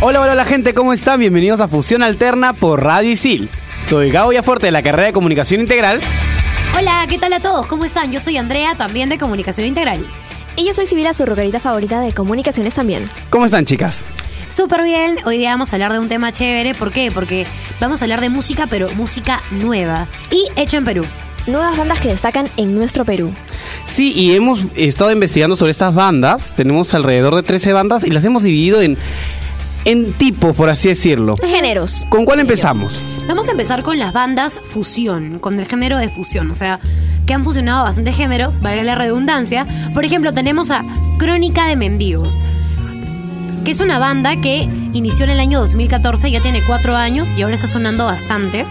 Hola, hola, la gente, ¿cómo están? Bienvenidos a Fusión Alterna por Radio Isil. Soy Gabo Yaforte de la carrera de Comunicación Integral. Hola, ¿qué tal a todos? ¿Cómo están? Yo soy Andrea, también de Comunicación Integral. Y yo soy Sibila, su rockerita favorita de comunicaciones también. ¿Cómo están, chicas? Súper bien, hoy día vamos a hablar de un tema chévere. ¿Por qué? Porque vamos a hablar de música, pero música nueva y hecha en Perú. Nuevas bandas que destacan en nuestro Perú. Sí, y hemos estado investigando sobre estas bandas. Tenemos alrededor de 13 bandas y las hemos dividido en, en tipos, por así decirlo. Géneros. ¿Con cuál empezamos? Vamos a empezar con las bandas fusión, con el género de fusión, o sea, que han fusionado bastantes géneros, vale la redundancia. Por ejemplo, tenemos a Crónica de Mendigos, que es una banda que inició en el año 2014, ya tiene cuatro años y ahora está sonando bastante.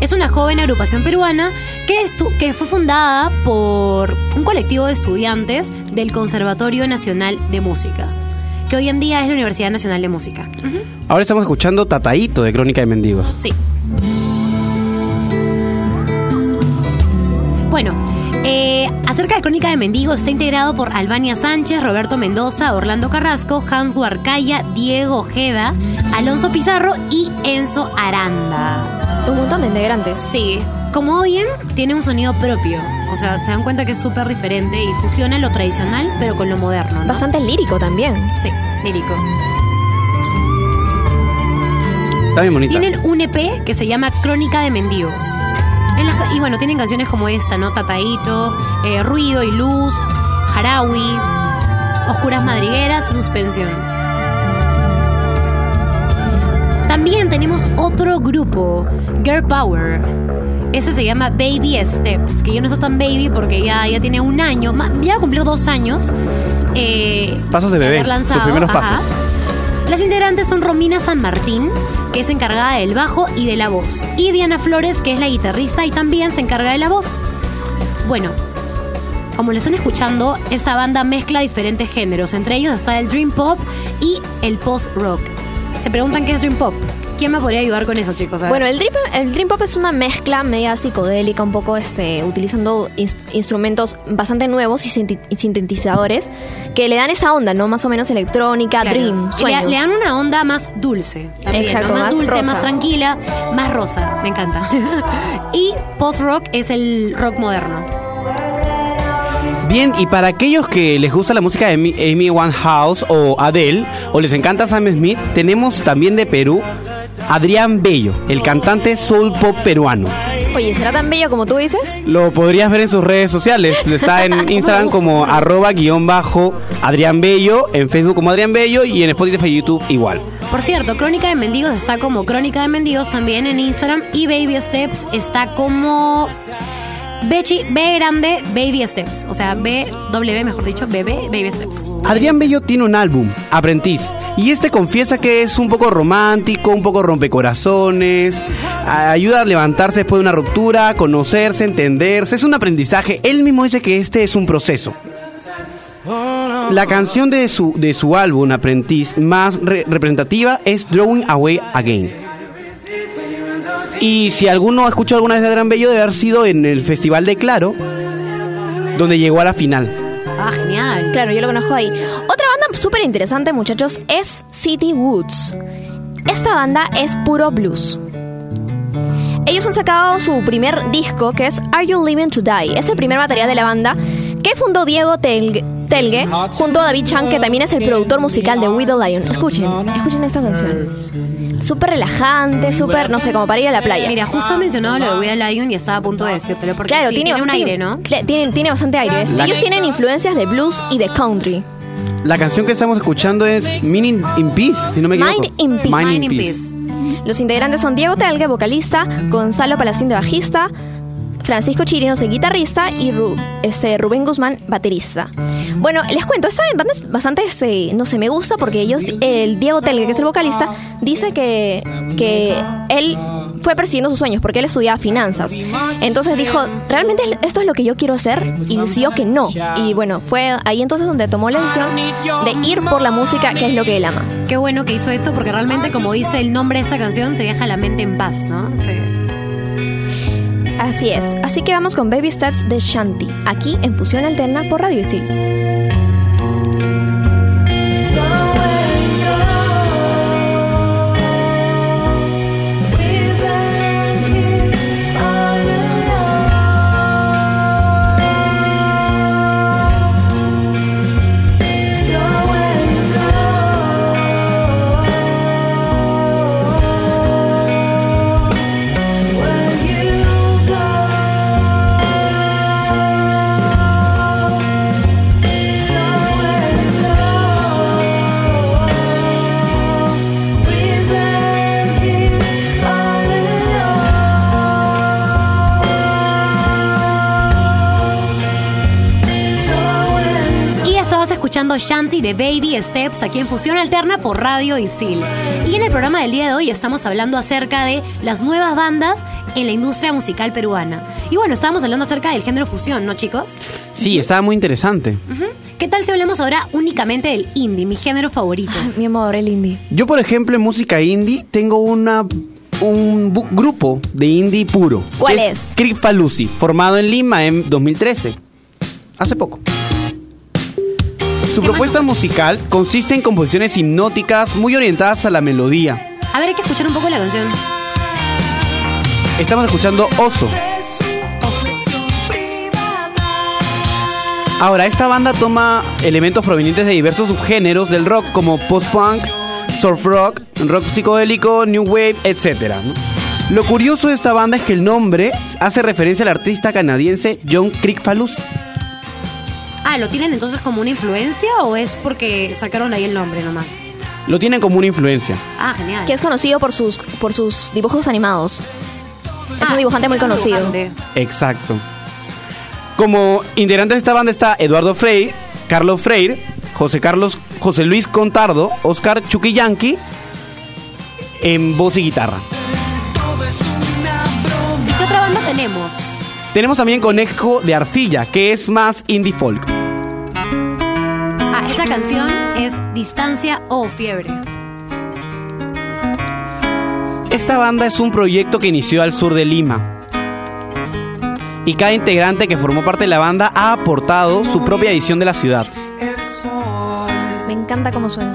Es una joven agrupación peruana que, estu- que fue fundada por un colectivo de estudiantes del Conservatorio Nacional de Música, que hoy en día es la Universidad Nacional de Música. Ahora estamos escuchando Tataíto de Crónica de Mendigos. Sí. Bueno, eh, acerca de Crónica de Mendigos está integrado por Albania Sánchez, Roberto Mendoza, Orlando Carrasco, Hans Huarcaya, Diego Ojeda, Alonso Pizarro y Enzo Aranda. Un montón de integrantes. Sí, como oyen, tiene un sonido propio. O sea, se dan cuenta que es súper diferente y fusiona lo tradicional pero con lo moderno. ¿no? Bastante lírico también. Sí, lírico. Está bien bonita. Tienen un EP que se llama Crónica de Mendigos. Las y bueno, tienen canciones como esta, ¿no? Tataíto, eh, Ruido y Luz, Harawi, Oscuras Madrigueras y Suspensión. También tenemos otro grupo, Girl Power. Ese se llama Baby Steps, que yo no soy tan baby porque ya, ya tiene un año, ya va a cumplir dos años. eh, Pasos de bebé, lanzado, sus primeros ajá. pasos. Las integrantes son Romina San Martín, que es encargada del bajo y de la voz, y Diana Flores, que es la guitarrista y también se encarga de la voz. Bueno, como lo están escuchando, esta banda mezcla diferentes géneros, entre ellos está el dream pop y el post rock. Se preguntan qué es dream pop. ¿Quién me podría ayudar con eso, chicos? Bueno, el dream, el dream pop es una mezcla media psicodélica, un poco este, utilizando ins- instrumentos bastante nuevos y, sintetizadores que le dan esa onda, ¿no? Más o menos electrónica, Claro. dream, sueños. Le, le dan una onda más dulce. También, Exacto, ¿no? más, más dulce, rosa. más tranquila, más rosa. Me encanta. y post rock es el rock moderno. Bien, y para aquellos que les gusta la música de Amy, Amy Winehouse o Adele, o les encanta Sam Smith, tenemos también de Perú Adrián Bello, el cantante soul pop peruano. Oye, ¿será tan bello como tú dices? Lo podrías ver en sus redes sociales. Está en Instagram como arroba guion bajo Adrián Bello, en Facebook como Adrián Bello y en Spotify y YouTube igual. Por cierto, Crónica de Mendigos está como Crónica de Mendigos también en Instagram y Baby Steps está como Bechi, B grande Baby Steps. O sea, B, W, mejor dicho, BB, Baby Steps. Adrián Bello tiene un álbum, Aprendiz, y este confiesa que es un poco romántico, un poco rompecorazones, ayuda a levantarse después de una ruptura, conocerse, entenderse, es un aprendizaje. Él mismo dice que este es un proceso. La canción de su, de su álbum Aprendiz más re- representativa es Drawing Away Again. Y si alguno ha escuchado alguna vez de Adrián Bello, debe haber sido en el Festival de Claro, donde llegó a la final. Ah, genial. Claro, yo lo conozco ahí. Otra banda súper interesante, muchachos, es City Woods. Esta banda es puro blues. Ellos han sacado su primer disco que es Are You Living to Die. Es el primer material de la banda que fundó Diego Telge, Telge junto a David Chan, que también es el productor musical de Widow Lion. Escuchen, escuchen esta canción. Súper relajante, súper, no sé, como para ir a la playa. Mira, justo mencionado lo de Will Lion y estaba a punto de decírtelo porque Claro, sí, tiene, un bastante- aire, ¿no? Tiene, tiene bastante aire. Ellos tienen influencias de blues y de country. La canción que estamos escuchando es Meaning in Peace, si no me equivoco. Mind in Peace. Mind Mind in Peace. Los integrantes son Diego Telge, vocalista, Gonzalo Palacín de bajista, Francisco Chirinos, el guitarrista, y este, Rubén Guzmán, baterista. Bueno, les cuento, esta banda es bastante, este, no sé, me gusta porque ellos, el Diego Telgue, que es el vocalista, dice que, que él fue persiguiendo sus sueños porque él estudiaba finanzas. Entonces dijo, ¿realmente esto es lo que yo quiero hacer? Y decidió que no. Y bueno, fue ahí entonces donde tomó la decisión de ir por la música, que es lo que él ama. Qué bueno que hizo esto porque realmente, como dice el nombre de esta canción, te deja la mente en paz, ¿no? Sí. Así es. Así que vamos con Baby Steps de Shanti, aquí en Fusión Alterna por Radio Isil. Escuchando Shanti de Baby Steps aquí en Fusión Alterna por Radio Isil. Y en el programa del día de hoy estamos hablando acerca de las nuevas bandas en la industria musical peruana. Y bueno, estábamos hablando acerca del género fusión, ¿no, chicos? Sí, estaba muy interesante. ¿Qué tal si hablemos ahora únicamente del indie, mi género favorito? Mi amor, el indie. Yo, por ejemplo, en música indie tengo una un grupo de indie puro. ¿Cuál que es? Crick Falusi, formado en Lima en 2013. Hace poco. Su propuesta musical consiste en composiciones hipnóticas muy orientadas a la melodía. A ver, hay que escuchar un poco la canción. Estamos escuchando Oso. Ahora, esta banda toma elementos provenientes de diversos subgéneros del rock como post-punk, surf rock, rock psicodélico, new wave, etc. Lo curioso de esta banda es que el nombre hace referencia al artista canadiense John Crickfalus. Ah, ¿lo tienen entonces como una influencia o es porque sacaron ahí el nombre nomás? Lo tienen como una influencia. Ah, genial. Que es conocido por sus, por sus dibujos animados. Es Ah, un dibujante muy conocido. dibujante. Exacto. Como integrantes de esta banda está Eduardo Freire, Carlos Freire, José Carlos, José Luis Contardo, Oscar Chuquillanqui en voz y guitarra. ¿Y qué otra banda tenemos? Tenemos también Conejo de Arcilla, que es más indie folk. Ah, esa canción es Distancia o Fiebre. Esta banda es un proyecto que inició al sur de Lima. Y cada integrante que formó parte de la banda ha aportado su propia edición de la ciudad. Me encanta cómo suena.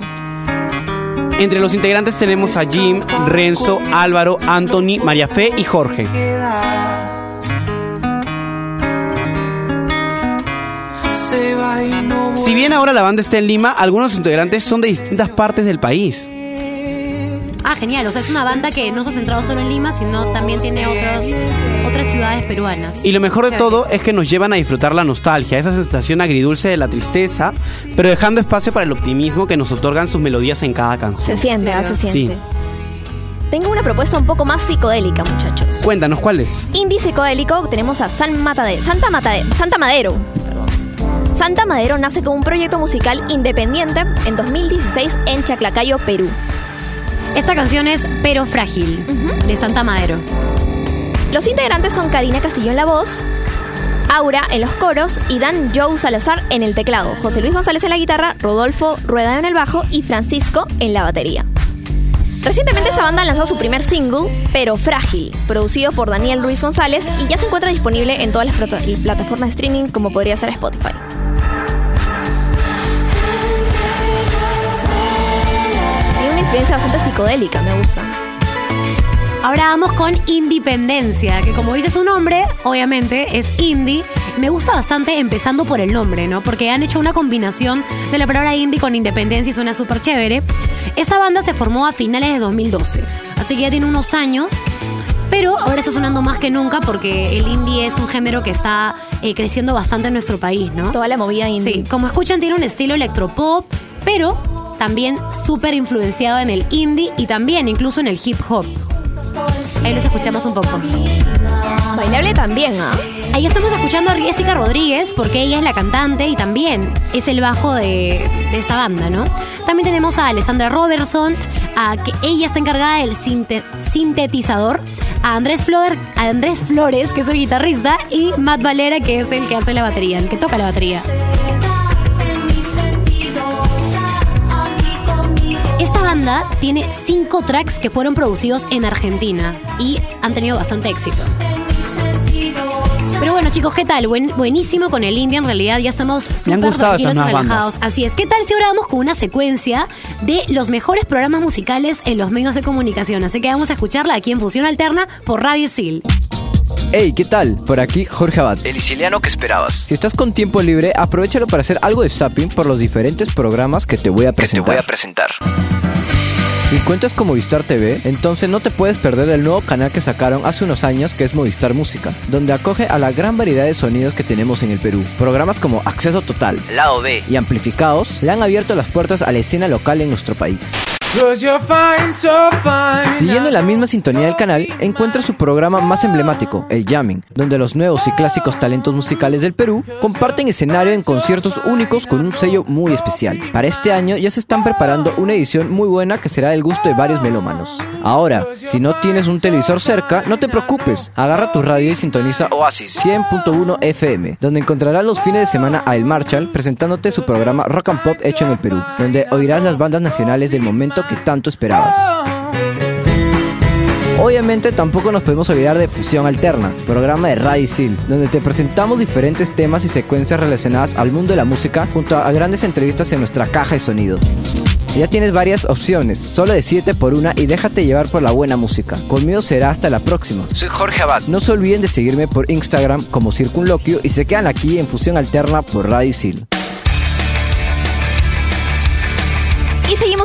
Entre los integrantes tenemos a Jim, Renzo, Álvaro, Anthony, María Fe y Jorge. Si bien ahora la banda está en Lima, algunos integrantes son de distintas partes del país. Ah, genial. O sea, es una banda que no se ha centrado solo en Lima, sino también tiene otros, otras ciudades peruanas. Y lo mejor de Chévere. todo es que nos llevan a disfrutar la nostalgia, esa sensación agridulce de la tristeza, pero dejando espacio para el optimismo que nos otorgan sus melodías en cada canción. Se siente, ah, se siente. Sí. Tengo una propuesta un poco más psicodélica, muchachos. Cuéntanos, ¿cuál es? Indie psicodélico tenemos a San Matade- Santa, Matade- Santa Madero. Santa Madero nace como un proyecto musical independiente en 2016 en Chaclacayo, Perú. Esta canción es Pero Frágil, de Santa Madero. Los integrantes son Karina Castillo en la voz, Aura en los coros y Dan Joe Salazar en el teclado, José Luis González en la guitarra, Rodolfo Rueda en el bajo y Francisco en la batería. Recientemente esta banda ha lanzado su primer single, Pero Frágil, producido por Daniel Ruiz González y ya se encuentra disponible en todas las plata- plataformas de streaming como podría ser Spotify. Bastante psicodélica, me gusta. Ahora vamos con Independencia, que como dice su nombre, obviamente es indie. Me gusta bastante empezando por el nombre, ¿no? Porque han hecho una combinación de la palabra indie con independencia y suena súper chévere. Esta banda se formó a finales de 2012, así que ya tiene unos años. Pero ahora está sonando más que nunca porque el indie es un género que está eh, creciendo bastante en nuestro país, ¿no? Toda la movida indie. Sí, como escuchan, tiene un estilo electropop, pero también súper influenciado en el indie y también incluso en el hip hop. Ahí los escuchamos un poco. Bailable también, ¿ah? Ahí estamos escuchando a Jessica Rodríguez porque ella es la cantante y también es el bajo de, de esta banda, ¿no? También tenemos a Alessandra Robertson, a que ella está encargada del sinte- sintetizador, a Andrés, Flor, a Andrés Flores, que es el guitarrista, y Matt Valera, que es el que hace la batería, el que toca la batería. Banda tiene cinco tracks que fueron producidos en Argentina y han tenido bastante éxito. Pero bueno, chicos, ¿qué tal? Buen- buenísimo con el indie. En realidad ya estamos súper tranquilos y relajados. bandas. Así es. ¿Qué tal si ahora vamos con una secuencia de los mejores programas musicales en los medios de comunicación? Así que vamos a escucharla aquí en Fusión Alterna por Radio Sil. Hey, ¿qué tal? Por aquí Jorge Abad. El siciliano que esperabas. Si estás con tiempo libre, aprovechalo para hacer algo de zapping por los diferentes programas que te voy a Que te presentar. voy a presentar. Si cuentas con Movistar TV, entonces no te puedes perder el nuevo canal que sacaron hace unos años que es Movistar Música, donde acoge a la gran variedad de sonidos que tenemos en el Perú. Programas como Acceso Total Lado B. y Amplificados le han abierto las puertas a la escena local en nuestro país. Siguiendo la misma sintonía del canal, encuentra su programa más emblemático, el Jamming, donde los nuevos y clásicos talentos musicales del Perú comparten escenario en conciertos únicos con un sello muy especial. Para este año ya se están preparando una edición muy buena que será del gusto de varios melómanos. Ahora, si no tienes un televisor cerca, no te preocupes, agarra tu radio y sintoniza Oasis 100.1 FM, donde encontrarás los fines de semana a El Marshall presentándote su programa Rock and Pop hecho en el Perú, donde oirás las bandas nacionales del momento que tanto esperabas. Obviamente tampoco nos podemos olvidar de Fusión Alterna, programa de Radio Isil, donde te presentamos diferentes temas y secuencias relacionadas al mundo de la música junto a grandes entrevistas en nuestra caja de sonido. Ya tienes varias opciones, solo decídete por una y déjate llevar por la buena música. Conmigo será hasta la próxima. Soy Jorge Abad. No se olviden de seguirme por Instagram como Circunloquio y se quedan aquí en Fusión Alterna por Radio Isil.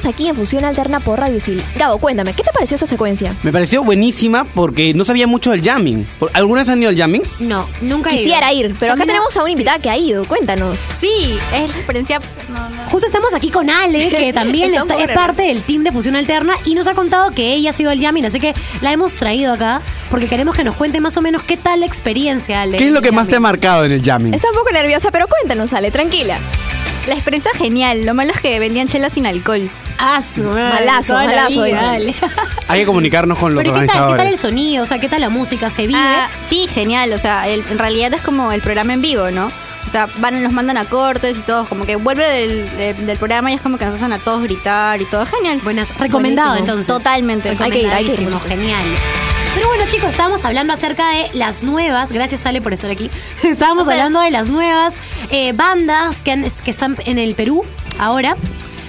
Aquí en Fusión Alterna por Radio Isil. Gabo, cuéntame, ¿qué te pareció esa secuencia? Me pareció buenísima porque no sabía mucho del jamming. ¿Por- ¿Alguna vez han ido al jamming? No, nunca he ido. Quisiera ir, pero acá tenemos a una invitada que ha ido. Cuéntanos. Sí, es la experiencia. No, no. Justo estamos aquí con Ale, que también Está es parte del team de Fusión Alterna y nos ha contado que ella ha sido el Yamin, así que la hemos traído acá porque queremos que nos cuente más o menos qué tal la experiencia, Ale. ¿Qué es lo que más te ha marcado en el jamming? Está un poco nerviosa, pero cuéntanos, Ale, tranquila. La experiencia genial. Lo malo es que vendían chelas sin alcohol. Madre, Malazo, malazo. Hay que comunicarnos con los Pero ¿qué tal, ¿qué tal organizadores. el sonido? O sea, ¿qué tal la música? ¿Se vive? Ah, sí, genial. O sea, el- en realidad es como el programa en vivo, ¿no? O sea, van, nos mandan a cortes y todo. Como que vuelve del, de- del programa y es como que nos hacen a todos gritar y todo. Genial. Buenas, recomendado Buenísimo. entonces. Totalmente. Hay que ir, hay que ir, Recomendadísimo, muchachos. genial. Pero bueno, chicos, estábamos hablando acerca de las nuevas, gracias Ale por estar aquí. Estábamos hablando de las nuevas eh, bandas que, han- que están en el Perú ahora,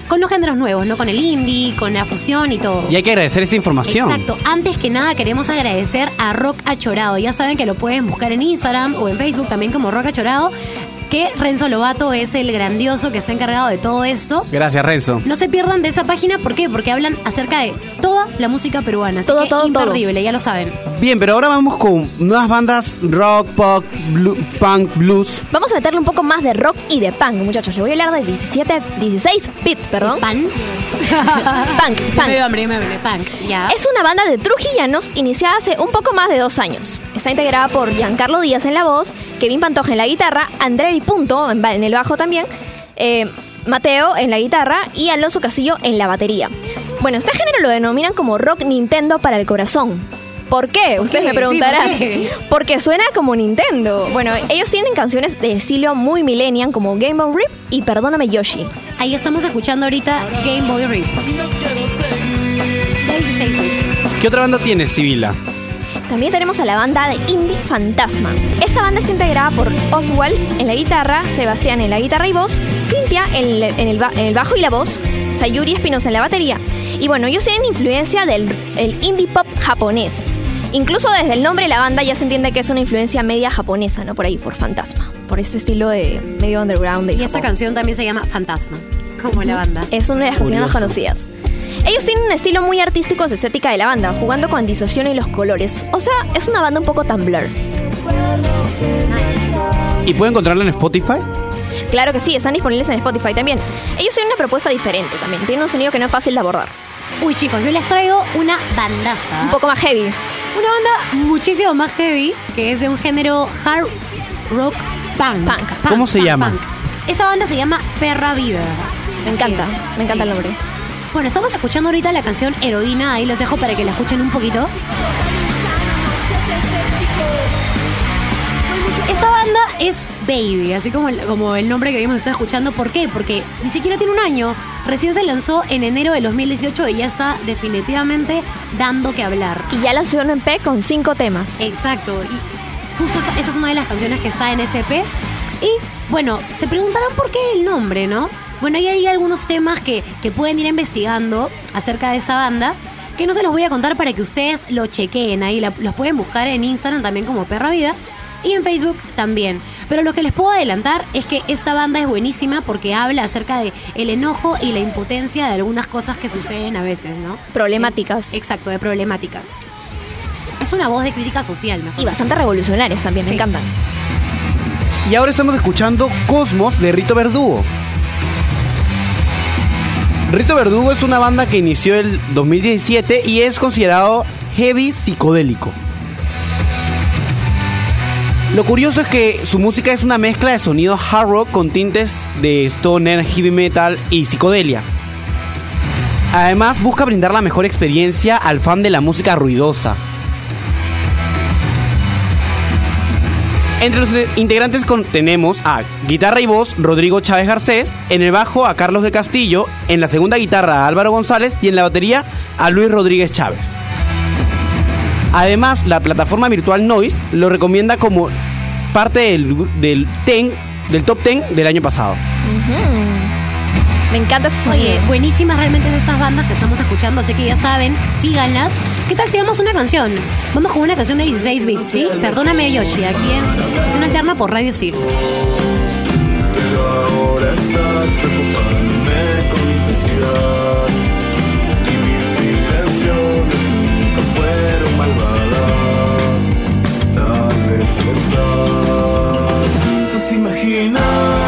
con los géneros nuevos, ¿no? Con el indie, con la fusión y todo. Y hay que agradecer esta información. Exacto. Antes que nada queremos agradecer a Rock Achorado. Ya saben que lo pueden buscar en Instagram o en Facebook también como Rock Achorado. Que Renzo Lobato es el grandioso que está encargado de todo esto. Gracias, Renzo. No se pierdan de esa página, ¿por qué? Porque hablan acerca de toda la música peruana. Así Todo, que todo, imperdible, ya lo saben. Bien, pero ahora vamos con nuevas bandas rock, pop, blu- punk, blues. Vamos a meterle un poco más de rock y de punk, muchachos. Le voy a hablar de 17, 16 bits, perdón. Pan. Punk, punk. Me dio hambre, me dio hambre. Punk, ya. Es una banda de trujillanos iniciada hace un poco más de dos años. Está integrada por Giancarlo Díaz en la voz, Kevin Pantoja en la guitarra, André y Punto en, el bajo también, eh, Mateo en la guitarra y Alonso Castillo en la batería. Bueno, este género lo denominan como rock Nintendo para el corazón. ¿Por qué? Ustedes qué? me Sí, preguntarán. ¿por qué? Porque suena como Nintendo. Bueno, ellos tienen canciones de estilo muy millennial como Game Boy Rip y Perdóname Yoshi. Ahí estamos escuchando ahorita Game Boy Rip. 16 bits. ¿Qué otra banda tienes, Sibila? También tenemos a la banda de Indie Fantasma. Esta banda está integrada por Oswald en la guitarra, Sebastián en la guitarra y voz, Cintia en el, en el ba- en el bajo y la voz, Sayuri Espinosa en la batería. Y bueno, ellos tienen influencia del el indie pop japonés. Incluso desde el nombre de la banda ya se entiende que es una influencia media japonesa, ¿no? Por ahí, por Fantasma. Por este estilo de medio underground. de Y esta canción también se llama Fantasma, como la banda. Es una de las canciones más conocidas. Ellos tienen un estilo muy artístico su estética de la banda, jugando con distorsión y los colores. O sea, es una banda un poco Tumblr. ¿Y puedo encontrarla en Spotify? Claro que sí, están disponibles en Spotify también. Ellos tienen una propuesta diferente también, tienen un sonido que no es fácil de abordar. Uy, chicos, yo les traigo una bandaza. Un poco más heavy. Una banda muchísimo más heavy, que es de un género hard rock punk. Punk. ¿Cómo se llama? Esta banda se llama Perra Vida. Me encanta, me encanta Sí. el nombre. Bueno, estamos escuchando ahorita la canción Heroína, ahí los dejo para que la escuchen un poquito. Esta banda es Baby, así como el, como el nombre que vimos está escuchando. ¿Por qué? Porque ni siquiera tiene un año. Recién se lanzó en enero de 2018 y ya está definitivamente dando que hablar. Y ya lanzó un EP con cinco temas. Exacto. Y justo esa, esa es una de las canciones que está en SP. Y bueno, se preguntarán por qué el nombre, ¿no? Bueno, ahí hay algunos temas que, que pueden ir investigando acerca de esta banda. Que no se los voy a contar para que ustedes lo chequeen ahí. La- los pueden buscar en Instagram también como Perra Vida. Y en Facebook también. Pero lo que les puedo adelantar es que esta banda es buenísima porque habla acerca de el enojo y la impotencia de algunas cosas que suceden a veces, ¿no? Problemáticas. Exacto, de problemáticas. Es una voz de crítica social, mejor Y bastante revolucionarias también, me encantan. Y ahora estamos escuchando Cosmos de Rito Verdugo. Rito Verdugo es una banda que inició el 2017 y es considerado heavy psicodélico. Lo curioso es que su música es una mezcla de sonidos hard rock con tintes de stoner, heavy metal y psicodelia. Además busca brindar la mejor experiencia al fan de la música ruidosa. Entre los integrantes tenemos a guitarra y voz Rodrigo Chávez Garcés, en el bajo a Carlos de Castillo, en la segunda guitarra a Álvaro González y en la batería a Luis Rodríguez Chávez. Además, la plataforma virtual Noise lo recomienda como parte del, del, ten- del top 10 del año pasado. Me encanta ese sonido. Oye, buenísimas realmente de estas bandas que estamos escuchando, así que ya saben, síganlas. ¿Qué tal si vamos a una canción? Vamos con una canción de 16 bits, ¿sí? Perdóname Yoshi, aquí en Canción Alterna por Radio Sí. Pero ahora estás preocupándome con intensidad Y mis intenciones nunca fueron malvadas Tal vez lo estás Estás imaginándote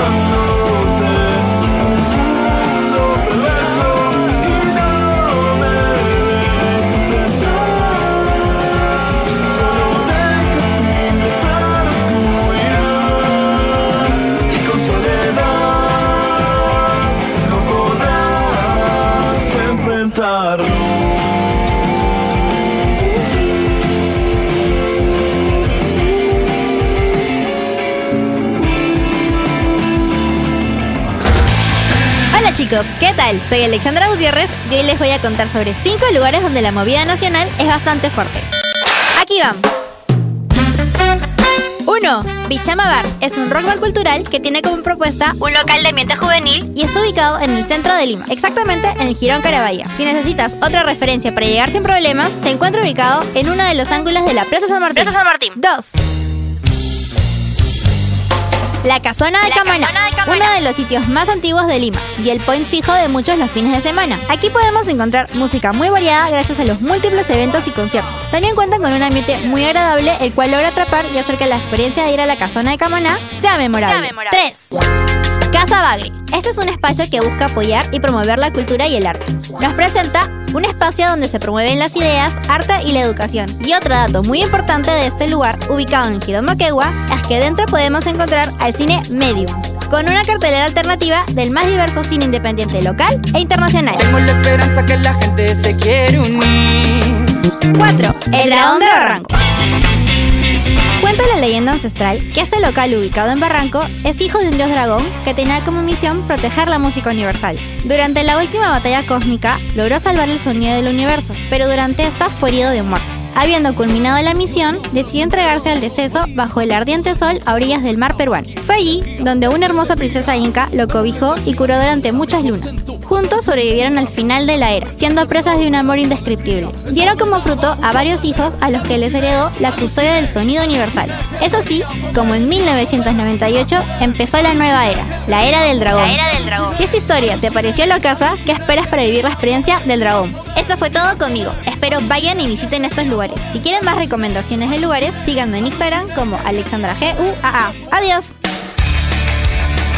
chicos, ¿qué tal? Soy Alexandra Gutiérrez y hoy les voy a contar sobre 5 lugares donde la movida nacional es bastante fuerte. Aquí van. 1. Bichama Bar es un rock bar cultural que tiene como propuesta un local de ambiente juvenil y está ubicado en el centro de Lima, exactamente en el Girón Carabaya. Si necesitas otra referencia para llegar sin problemas, se encuentra ubicado en uno de los ángulos de la Plaza San Martín. Plaza San Martín. 2. La Casona de, Camaná, uno de los sitios más antiguos de Lima y el point fijo de muchos los fines de semana. Aquí podemos encontrar música muy variada gracias a los múltiples eventos y conciertos. También cuentan con un ambiente muy agradable, el cual logra atrapar y hacer que la experiencia de ir a la Casona de Camaná sea memorable. 3. Casa Bagre. Este es un espacio que busca apoyar y promover la cultura y el arte. Nos presenta un espacio donde se promueven las ideas, arte y la educación. Y otro dato muy importante de este lugar, ubicado en Girón Moquegua, es que dentro podemos encontrar al cine Medium, con una cartelera alternativa del más diverso cine independiente local e internacional. Tengo la esperanza que la gente se quiere unir. 4. El Dragón de Barranco. Leyenda ancestral que este local ubicado en Barranco es hijo de un dios dragón que tenía como misión proteger la música universal. Durante la última batalla cósmica logró salvar el sonido del universo, pero durante esta fue herido de muerte. Habiendo culminado la misión, decidió entregarse al deceso bajo el ardiente sol a orillas del mar peruano. Fue allí donde una hermosa princesa inca lo cobijó y curó durante muchas lunas. Juntos sobrevivieron al final de la era, siendo presas de un amor indescriptible. Dieron como fruto a varios hijos a los que les heredó la custodia del sonido universal. Eso sí, como en 1998 empezó la nueva era, la era del dragón. Si esta historia te pareció locaza, ¿qué esperas para vivir la experiencia del dragón? Eso fue todo conmigo. Espero vayan y visiten estos lugares. Si quieren más recomendaciones de lugares, síganme en Instagram como AlexandraGUAA. Adiós.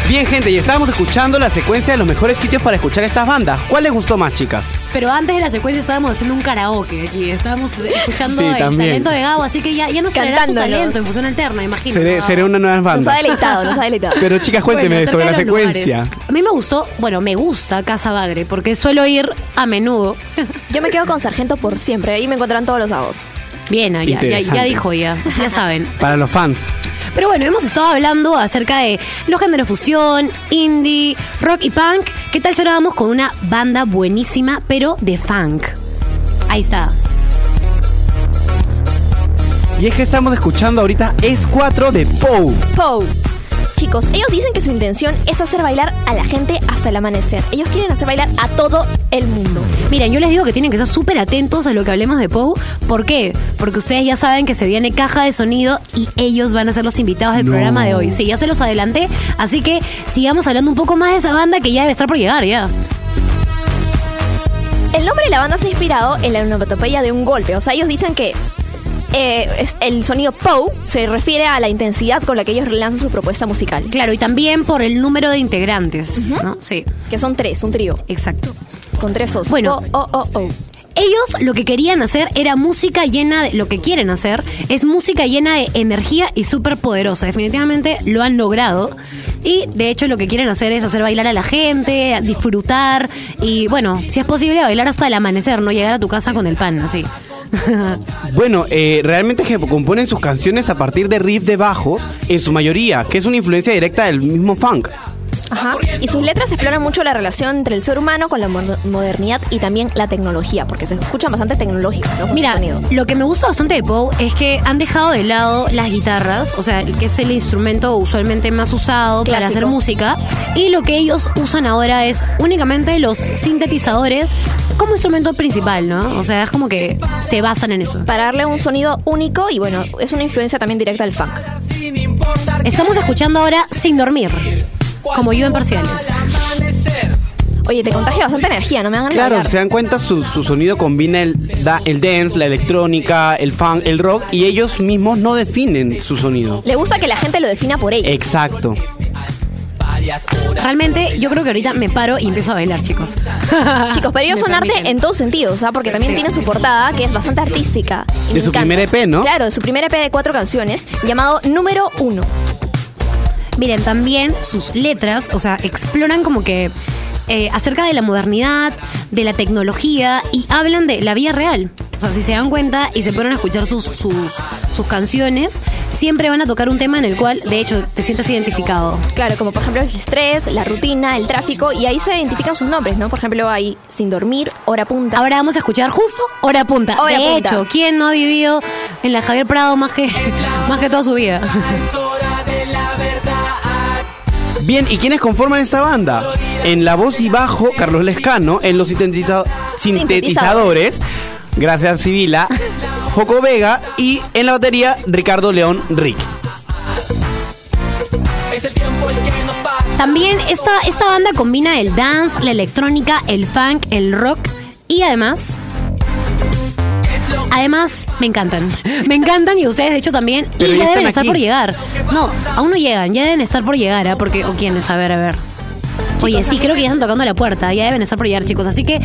Bien, gente, y estábamos escuchando la secuencia de los mejores sitios para escuchar estas bandas. ¿Cuál les gustó más, chicas? Pero antes de la secuencia estábamos haciendo un karaoke aquí. Estábamos escuchando Sí, el también. talento de Gabo, así que ya, ya nos traerá su talento en fusión alterna, imagino. Seré, seré una nueva Nos ha banda. deleitado, nos ha deleitado. Pero chicas, cuénteme Bueno, sobre la secuencia. lugares. A mí me gustó, bueno, me gusta Casa Bagre, porque suelo ir a menudo. Yo me quedo con Sargento por siempre. Ahí me encontrarán todos los sábados. Bien, ya, ya, ya dijo ya, ya saben. Para los fans. Pero bueno, hemos estado hablando acerca de los géneros fusión, indie, rock y punk. ¿Qué tal si ahora vamos con una banda buenísima, pero de funk? Ahí está. Y es que estamos escuchando ahorita Es 4 de Poe. Poe. Chicos, ellos dicen que su intención es hacer bailar a la gente hasta el amanecer. Ellos quieren hacer bailar a todo el mundo. Miren, yo les digo que tienen que estar súper atentos a lo que hablemos de Poe. ¿Por qué? Porque ustedes ya saben que se viene caja de sonido y ellos van a ser los invitados del No. programa de hoy. Sí, ya se los adelanté. Así que sigamos hablando un poco más de esa banda que ya debe estar por llegar ya. El nombre de la banda se ha inspirado en la onomatopeya de un golpe. O sea, ellos dicen que eh, es- el sonido Poe se refiere a la intensidad con la que ellos relanzan su propuesta musical. Claro, y también por el número de integrantes. ¿no? Sí, Que son tres, un trío. exacto. Con tres os. Bueno. Oh, oh, oh, oh. Ellos lo que querían hacer era música llena de. Lo que quieren hacer es música llena de energía y súper poderosa. Definitivamente lo han logrado. Y de hecho lo que quieren hacer es hacer bailar a la gente, disfrutar. Y bueno, si es posible, bailar hasta el amanecer, no llegar a tu casa con el pan, así. Bueno, eh, realmente componen sus canciones a partir de riff de bajos, en su mayoría, que es una influencia directa del mismo funk. Ajá. Y sus letras exploran mucho la relación entre el ser humano con la mo- modernidad y también la tecnología, porque se escuchan bastante tecnológicos, ¿no? Mira, lo que me gusta bastante de Poe es que han dejado de lado las guitarras, o sea, que es el instrumento usualmente más usado para hacer música, y lo que ellos usan ahora es únicamente los sintetizadores como instrumento principal, ¿no? O sea, es como que se basan en eso. Para darle un sonido único y bueno, es una influencia también directa del funk. Estamos escuchando ahora Sin Dormir, como yo en parciales. Oye, te contagia bastante energía, no me hagan Claro, se dan cuenta, su, su sonido combina el, da- el dance, la electrónica, el funk, el rock, y ellos mismos no definen su sonido. Le gusta que la gente lo defina por ellos. Exacto. Realmente, yo creo que ahorita me paro y empiezo a bailar, chicos. Chicos, pero ellos son arte en todos sentidos, ¿ah? porque también Sí. tienen su portada, que es bastante artística. y De me su encanta. primer EP, ¿no? Claro, de su primer EP de cuatro canciones, llamado Número Uno. Miren, también sus letras, o sea, exploran como que eh, acerca de la modernidad, de la tecnología y hablan de la vida real. O sea, si se dan cuenta y se ponen a escuchar sus, sus, sus canciones, siempre van a tocar un tema en el cual, de hecho, te sientes identificado. Claro, como por ejemplo el estrés, la rutina, el tráfico, y ahí se identifican sus nombres, ¿no? Por ejemplo, hay Sin Dormir, Hora Punta. Ahora vamos a escuchar justo Hora Punta. Hora de Punta. hecho, ¿quién no ha vivido en la Javier Prado más que, más que toda su vida? Bien, ¿y quiénes conforman esta banda? En la voz y bajo, Carlos Lescano. En los sintetiza- sintetizadores, gracias Sibila, Joco Vega. Y en la batería, Ricardo León Rick. También esta, esta banda combina el dance, la electrónica, el funk, el rock y además... Además, me encantan. Me encantan y ustedes, de hecho, también. Pero y ya ya deben estar aquí. por llegar. No, aún no llegan. Ya deben estar por llegar, ¿ah? Porque, ¿o quiénes? A ver, a ver. Oye, sí, creo que ya están tocando la puerta. Ya deben estar por llegar, chicos. Así que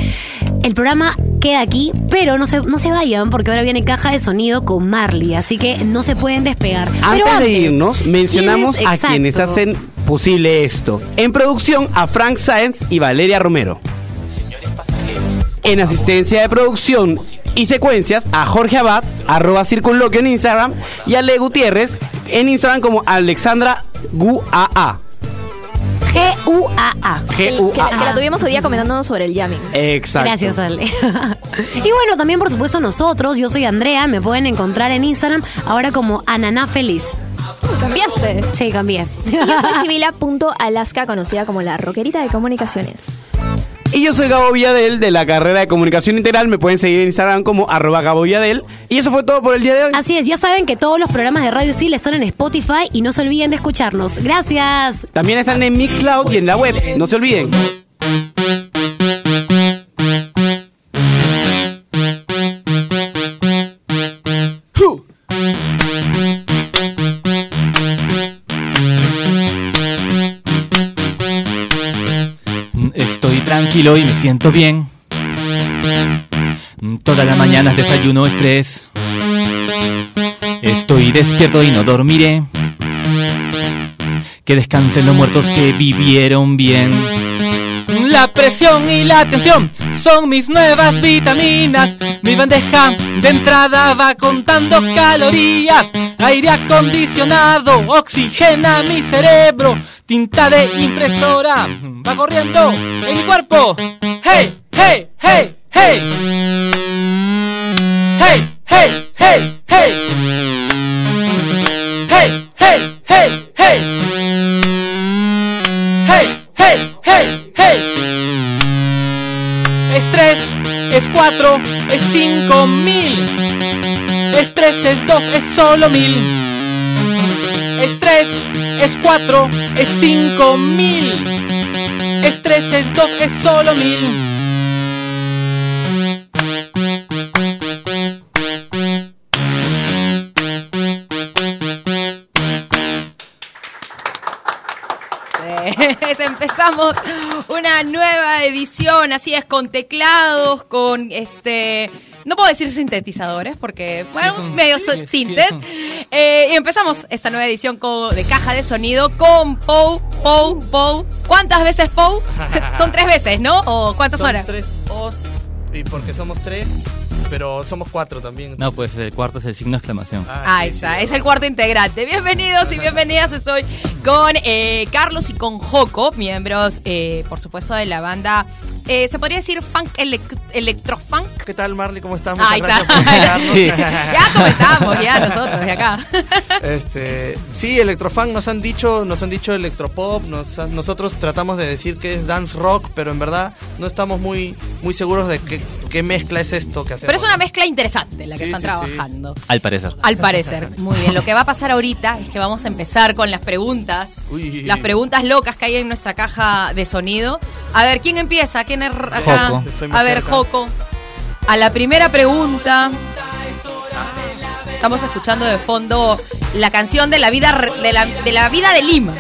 el programa queda aquí, pero no se, no se vayan porque ahora viene caja de sonido con Marley. Así que no se pueden despegar. Pero Antes de irnos, mencionamos a quienes hacen posible esto. En producción, a Frank Sáenz y Valeria Romero. En asistencia de producción y secuencias, a Jorge Abad, arroba circunloquio en Instagram, y a Le Gutiérrez en Instagram como Alexandra Guaa. G-U-A-A. Que, que- que la tuvimos hoy día comentándonos sobre el jamming. Exacto. Gracias, Ale. y bueno, también por supuesto nosotros, yo soy Andrea, me pueden encontrar en Instagram ahora como Ananá Feliz. ¿Cambiaste? Sí, cambié. Y yo soy Sibila.alaska, conocida como la rockerita de comunicaciones. Y yo soy Gabo Villadel de la carrera de comunicación integral. Me pueden seguir en Instagram como arroba Gabo Villadel. Y eso fue todo por el día de hoy. Así es, ya saben que todos los programas de Radio Sil están en Spotify y no se olviden de escucharnos. Gracias. También están en Mixcloud y en la web. No se olviden. Y me siento bien. Todas las mañanas desayuno estrés. Estoy despierto y no dormiré. Que descansen los muertos que vivieron bien. La presión y la tensión son mis nuevas vitaminas. Mi bandeja de entrada va contando calorías aire acondicionado, oxigena mi cerebro, tinta de impresora, va corriendo en mi cuerpo. ¡Hey! ¡Hey! ¡Hey! ¡Hey! ¡Hey! ¡Hey! ¡Hey! ¡Hey! ¡Hey! ¡Hey! ¡Hey! ¡Hey! ¡Hey! ¡Hey! ¡Hey! hey! Es 3, es 4, es 5000. Es tres, es dos, es solo mil. Es tres, es cuatro, es cinco mil. Es tres, es dos, es solo mil. Empezamos una nueva edición, así es, con teclados, con este... No puedo decir sintetizadores porque, bueno, son- medio sí, so- sí, sintes. Eh, y empezamos esta nueva edición con- de caja de sonido con Pou, Pou, Pou. ¿Cuántas veces Pou? Son tres veces, ¿no? ¿O cuántas Son horas? tres os, y porque somos tres, pero somos cuatro también. No, pues el cuarto es el signo de exclamación. Ah, Ahí está, es el cuarto integrante. Bienvenidos y bienvenidas. Estoy con eh, Carlos y con Joco, miembros, eh, por supuesto, de la banda. Eh, ¿Se podría decir funk elec- electrofunk? ¿Qué tal, Marley? ¿Cómo estás? Muchas gracias por. Sí. Ya comenzamos, ya nosotros de acá. Este, sí, electrofunk nos han dicho, nos han dicho electropop, nos han- nosotros tratamos de decir que es dance rock, pero en verdad no estamos muy, muy seguros de qué, qué mezcla es esto que hacemos. Pero es una mezcla interesante la que Sí, están sí, sí. trabajando. Al parecer. Al parecer. Muy bien. Lo que va a pasar ahorita es que vamos a empezar con las preguntas. Uy. Las preguntas locas que hay en nuestra caja de sonido. A ver, ¿quién empieza? ¿Quién es acá? Joco. A ver, cerca. Joco. A la primera pregunta. Estamos escuchando de fondo la canción de la vida re- de la, de la vida de Lima.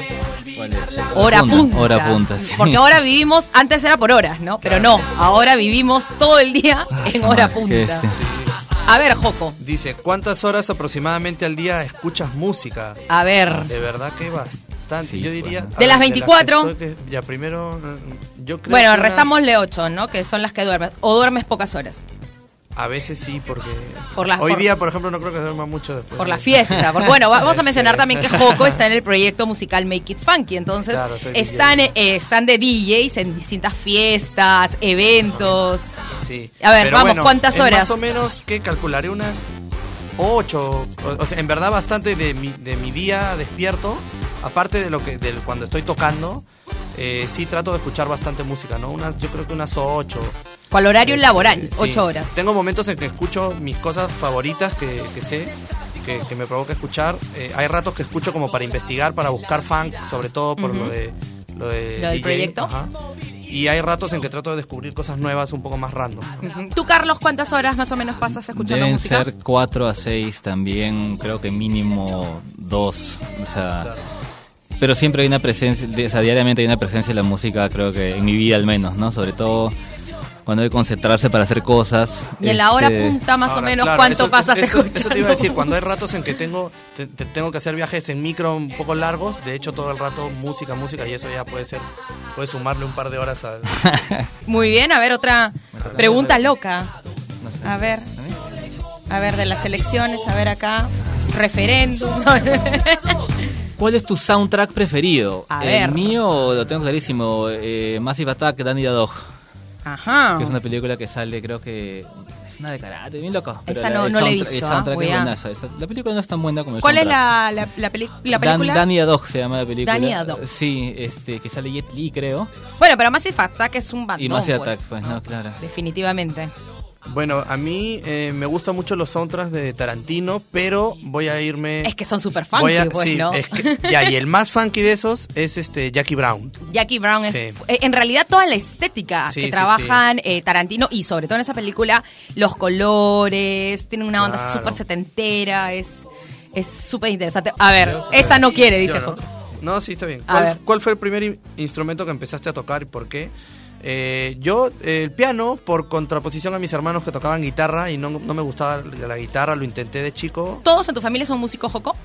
Hora punta. Hora punta, sí. Porque ahora vivimos, antes era por horas, ¿no? Pero no, ahora vivimos todo el día en hora punta. A ver, Joco. Dice, ¿cuántas horas aproximadamente al día escuchas música? A ver. De verdad que bastante. Sí, yo diría... bueno. De las que 24. estoy que- ya, primero, mm, yo creo Bueno, restámosle 8, ¿no? Que son las que duermes. O duermes pocas horas. A veces sí, porque... Por las- Hoy por- día, por ejemplo, no creo que duerma mucho después. Por la de- fiesta. Porque, bueno, va- vamos a Este, mencionar también que Joco está en el proyecto musical Make It Funky. Entonces, Claro, están, eh, están de DJs en distintas fiestas, eventos. Sí. A ver, Pero vamos, bueno, ¿cuántas horas? Más o menos que calcularé unas ocho. O, o sea, en verdad bastante de mi, de mi día despierto. Aparte de lo que de cuando estoy tocando, eh, sí trato de escuchar bastante música, ¿no? Unas, yo creo que unas ocho. ¿Cuál horario Este, laboral? sí. 8 horas. Tengo momentos en que escucho mis cosas favoritas que, que sé. Que, que me provoca escuchar. Eh, hay ratos que escucho como para investigar, para buscar funk, sobre todo por lo de lo, de Lo del proyecto. ajá. Y hay ratos en que trato de descubrir cosas nuevas un poco más random. ¿Tú, Carlos, cuántas horas más o menos pasas escuchando Deben música? ser 4 a 6 también, creo que mínimo 2. O sea, pero siempre hay una presencia, o sea, diariamente hay una presencia de la música, creo que en mi vida al menos, ¿no? Sobre todo cuando hay que concentrarse para hacer cosas. Y en la hora este, punta, más o Ahora, menos, claro, ¿cuánto eso- pasas eso, escuchando? Eso te iba a decir, cuando hay ratos en que tengo, te- te- tengo que hacer viajes en micro un poco largos, de hecho todo el rato música, música, y eso ya puede ser, puede sumarle un par de horas al... Muy bien, a ver, otra pregunta loca. A ver. A ver, de las elecciones, a ver acá. Referéndum. ¿Cuál es tu soundtrack preferido? A el ver. mío lo tengo clarísimo, eh, Massive Attack, Danny the Dog, Ajá. que es una película que sale, creo que... Es una de karate, bien loco. Esa no- no la he visto, El ah, soundtrack voy es esa- La película no es tan buena como el ¿Cuál es la, la, la peli- la Dan- película? Danny the Dog se llama la película. Danny the Dog. Sí, este, que sale Jet Li, creo. Bueno, pero Massive Attack es un bandón, y Massive pues. Attack, pues, no, claro. Definitivamente. Bueno, a mí eh, me gustan mucho los soundtracks de Tarantino, pero voy a irme... Es que son super funky, voy a- pues, sí, ¿no? es que- ya, y el más funky de esos es este Jackie Brown. Jackie Brown es... Sí. eh, En realidad toda la estética Sí, que trabajan eh, Tarantino y sobre todo en esa película, los colores, tiene una onda Claro. súper setentera, es es súper interesante. A ver, esta no quiere, dice no. No, sí, está bien. ¿Cuál, cuál fue el primer in- instrumento que empezaste a tocar y por qué? Eh, yo, eh, el piano, por contraposición a mis hermanos que tocaban guitarra y no, no me gustaba la guitarra, lo intenté de chico. ¿Todos en tu familia son músicos, Joco?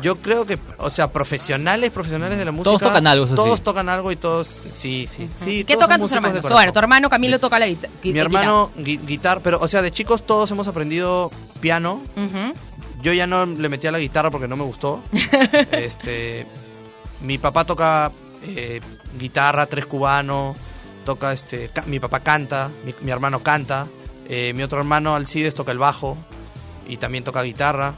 Yo creo que, o sea, profesionales, profesionales de la música. Todos tocan algo, eso sí. Todos tocan algo y todos, sí, sí. sí ¿Qué todos tocan tus hermanos? Bueno, tu hermano Camilo toca la guitarra. Mi hermano, gui- guitarra, pero, o sea, de chicos todos hemos aprendido piano. Yo ya no le metí a la guitarra porque no me gustó. este, mi papá toca eh, guitarra, tres cubanos, toca este, mi papá canta, mi, mi hermano canta, eh, mi otro hermano Alcides toca el bajo y también toca guitarra.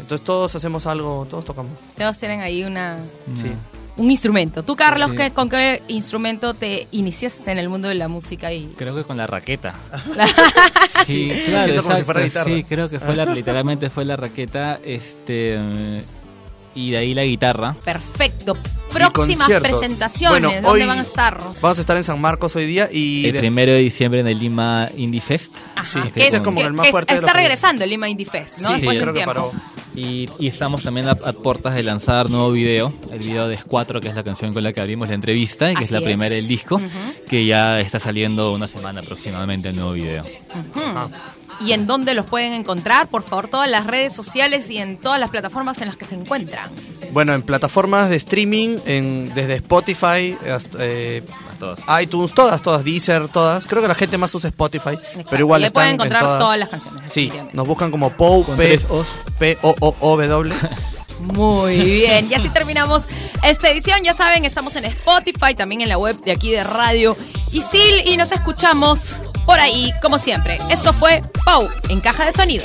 Entonces todos hacemos algo, todos tocamos. Todos tienen ahí una, Sí. un instrumento. ¿Tú, Carlos, Sí. qué- con qué instrumento te iniciaste en el mundo de la música? Y... Creo que con la raqueta. Sí, Sí, claro, como si fuera guitarra. Sí, creo que fue la, literalmente fue la raqueta, este, y de ahí la guitarra. Perfecto. Próximas presentaciones, Bueno, ¿dónde hoy- van a estar? Vamos a estar en San Marcos hoy día y El de- primero de diciembre en el Lima Indie Fest. sí, Que ese es como que- el más que fuerte. Está regresando el Lima Indie Fest, ¿no? Sí, Después de creo que paró. Y, y estamos también a, a puertas de lanzar nuevo video, el video de Escuatro, que es la canción con la que abrimos la entrevista, y que es la es. primera del disco, que ya está saliendo una semana aproximadamente el nuevo video. ¿Y en dónde los pueden encontrar? Por favor, todas las redes sociales y en todas las plataformas en las que se encuentran. Bueno, en plataformas de streaming, en, desde Spotify, hasta, eh, iTunes, todas, todas, Deezer, todas. Creo que la gente más usa Spotify, pero igual y ahí están pueden en encontrar todas. todas las canciones. Sí, nos buscan como POW, P, O O O W. Muy bien, y así terminamos esta edición. Ya saben, estamos en Spotify, también en la web de aquí de Radio Isil y nos escuchamos por ahí, como siempre. Esto fue Pau en Caja de Sonido.